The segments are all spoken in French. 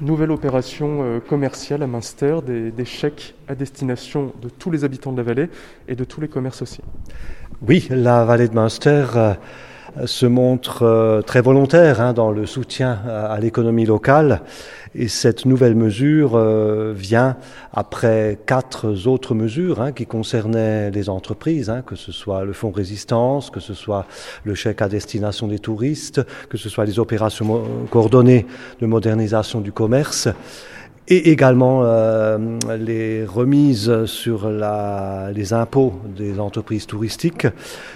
nouvelle opération euh, commerciale à Münster, des, chèques à destination de tous les habitants de la vallée et de tous les commerces aussi. Oui, la vallée de Münster euh, se montre euh, très volontaire hein, dans le soutien à l'économie locale. Et cette nouvelle mesure euh, vient après quatre autres mesures hein, qui concernaient les entreprises, hein, que ce soit le fonds résistance, que ce soit le chèque à destination des touristes, que ce soit les opérations coordonnées de modernisation du commerce et également euh, les remises sur la, les impôts des entreprises touristiques,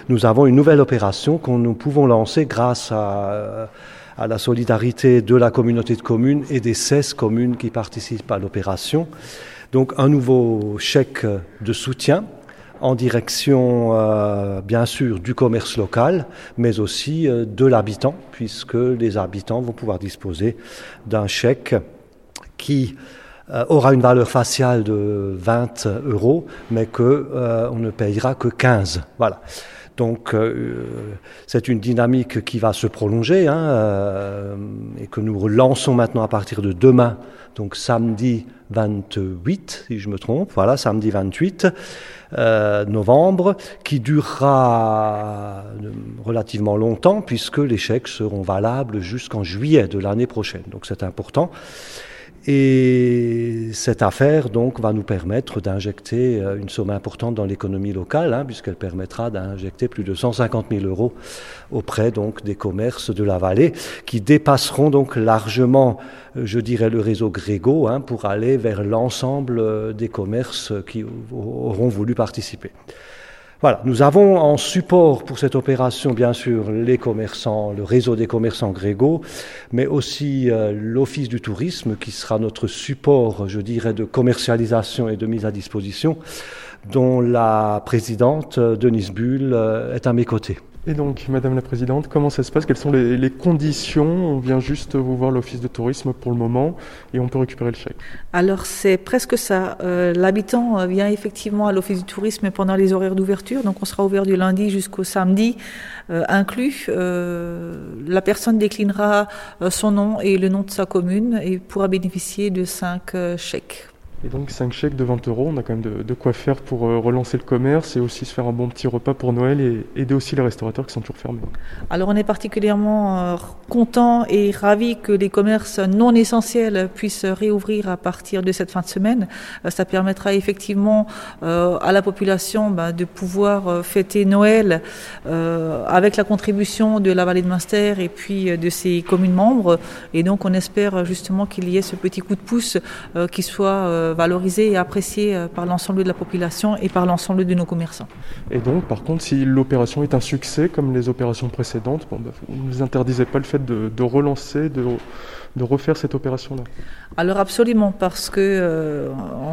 nous avons une nouvelle opération que nous pouvons lancer grâce à, à la solidarité de la communauté de communes et des 16 communes qui participent à l'opération. Donc un nouveau chèque de soutien en direction, euh, bien sûr, du commerce local, mais aussi euh, de l'habitant, puisque les habitants vont pouvoir disposer d'un chèque qui euh, aura une valeur faciale de 20 euros, mais que on ne payera que 15. Voilà. Donc euh, c'est une dynamique qui va se prolonger hein, euh, et que nous relançons maintenant à partir de demain, donc samedi 28, si je me trompe, voilà, samedi 28 euh, novembre, qui durera relativement longtemps puisque les chèques seront valables jusqu'en juillet de l'année prochaine. Donc c'est important. Et cette affaire donc va nous permettre d'injecter euh, une somme importante dans l'économie locale, hein, puisqu'elle permettra d'injecter plus de 150 000 euros auprès donc des commerces de la vallée, qui dépasseront donc largement, euh, je dirais, le réseau Grégo hein, pour aller vers l'ensemble euh, des commerces qui auront voulu participer. Voilà, nous avons en support pour cette opération, bien sûr, les commerçants, le réseau des commerçants Grégo, mais aussi euh, l'Office du tourisme qui sera notre support, je dirais, de commercialisation et de mise à disposition, dont la présidente, Denise Bull, euh, est à mes côtés. Et donc, Madame la Présidente, comment ça se passe? Quelles sont les, conditions? On vient juste vous voir l'Office de tourisme pour le moment et on peut récupérer le chèque. Alors, c'est presque ça. Euh, l'habitant euh, vient effectivement à l'Office du tourisme pendant les horaires d'ouverture. Donc, on sera ouvert du lundi jusqu'au samedi euh, inclus. la personne déclinera son nom et le nom de sa commune et pourra bénéficier de cinq chèques et donc 5 chèques de 20 euros, on a quand même de, quoi faire pour euh, relancer le commerce et aussi se faire un bon petit repas pour Noël et aider aussi les restaurateurs qui sont toujours fermés. Alors on est particulièrement euh, content et ravi que les commerces non essentiels puissent réouvrir à partir de cette fin de semaine. Euh, ça permettra effectivement à la population bah, de pouvoir fêter Noël avec la contribution de la vallée de Munster et puis de ses communes membres. Et donc on espère justement qu'il y ait ce petit coup de pouce qui soit valorisé et apprécié euh, par l'ensemble de la population et par l'ensemble de nos commerçants. Et donc, par contre, si l'opération est un succès, comme les opérations précédentes, bon, bah, vous ne vous interdisez pas le fait de, de relancer, de de refaire cette opération-là Alors absolument, parce que euh,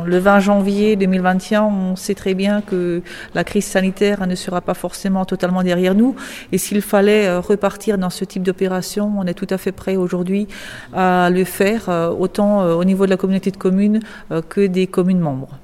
le 20 janvier 2021, on sait très bien que la crise sanitaire ne sera pas forcément totalement derrière nous. Et s'il fallait euh, repartir dans ce type d'opération, on est tout à fait prêt aujourd'hui à le faire, autant au niveau de la communauté de communes que des communes membres.